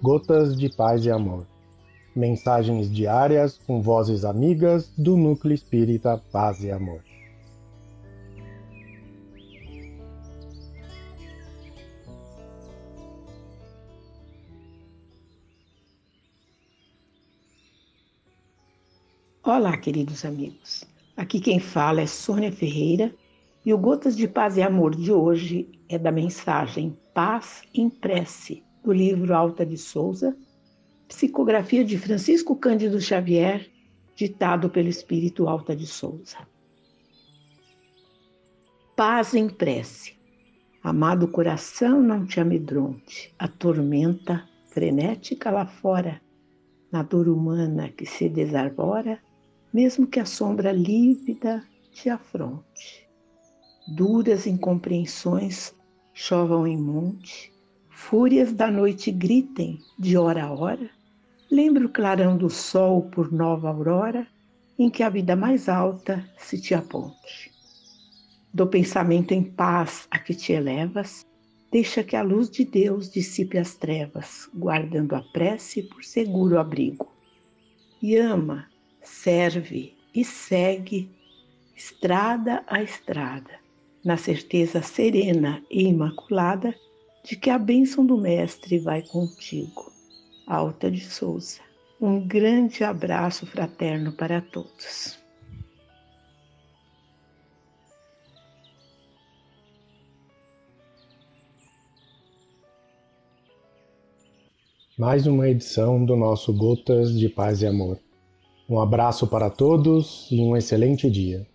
Gotas de Paz e Amor. Mensagens diárias com vozes amigas do Núcleo Espírita Paz e Amor. Olá, queridos amigos. Aqui quem fala é Sônia Ferreira e o Gotas de Paz e Amor de hoje é da mensagem Paz em Prece, do livro Alta de Souza, psicografia de Francisco Cândido Xavier, ditado pelo Espírito Alta de Souza. Paz em prece. Amado coração, não te amedronte, a tormenta frenética lá fora, na dor humana que se desarbora, mesmo que a sombra lívida te afronte. Duras incompreensões chovam em monte, fúrias da noite gritem de hora a hora. Lembra o clarão do sol por nova aurora, em que a vida mais alta se te aponte. Do pensamento em paz a que te elevas, deixa que a luz de Deus dissipe as trevas, guardando a prece por seguro abrigo. E ama serve e segue estrada a estrada, na certeza serena e imaculada de que a bênção do Mestre vai contigo. Alta de Souza. Um grande abraço fraterno para todos. Mais uma edição do nosso Gotas de Paz e Amor. Um abraço para todos e um excelente dia.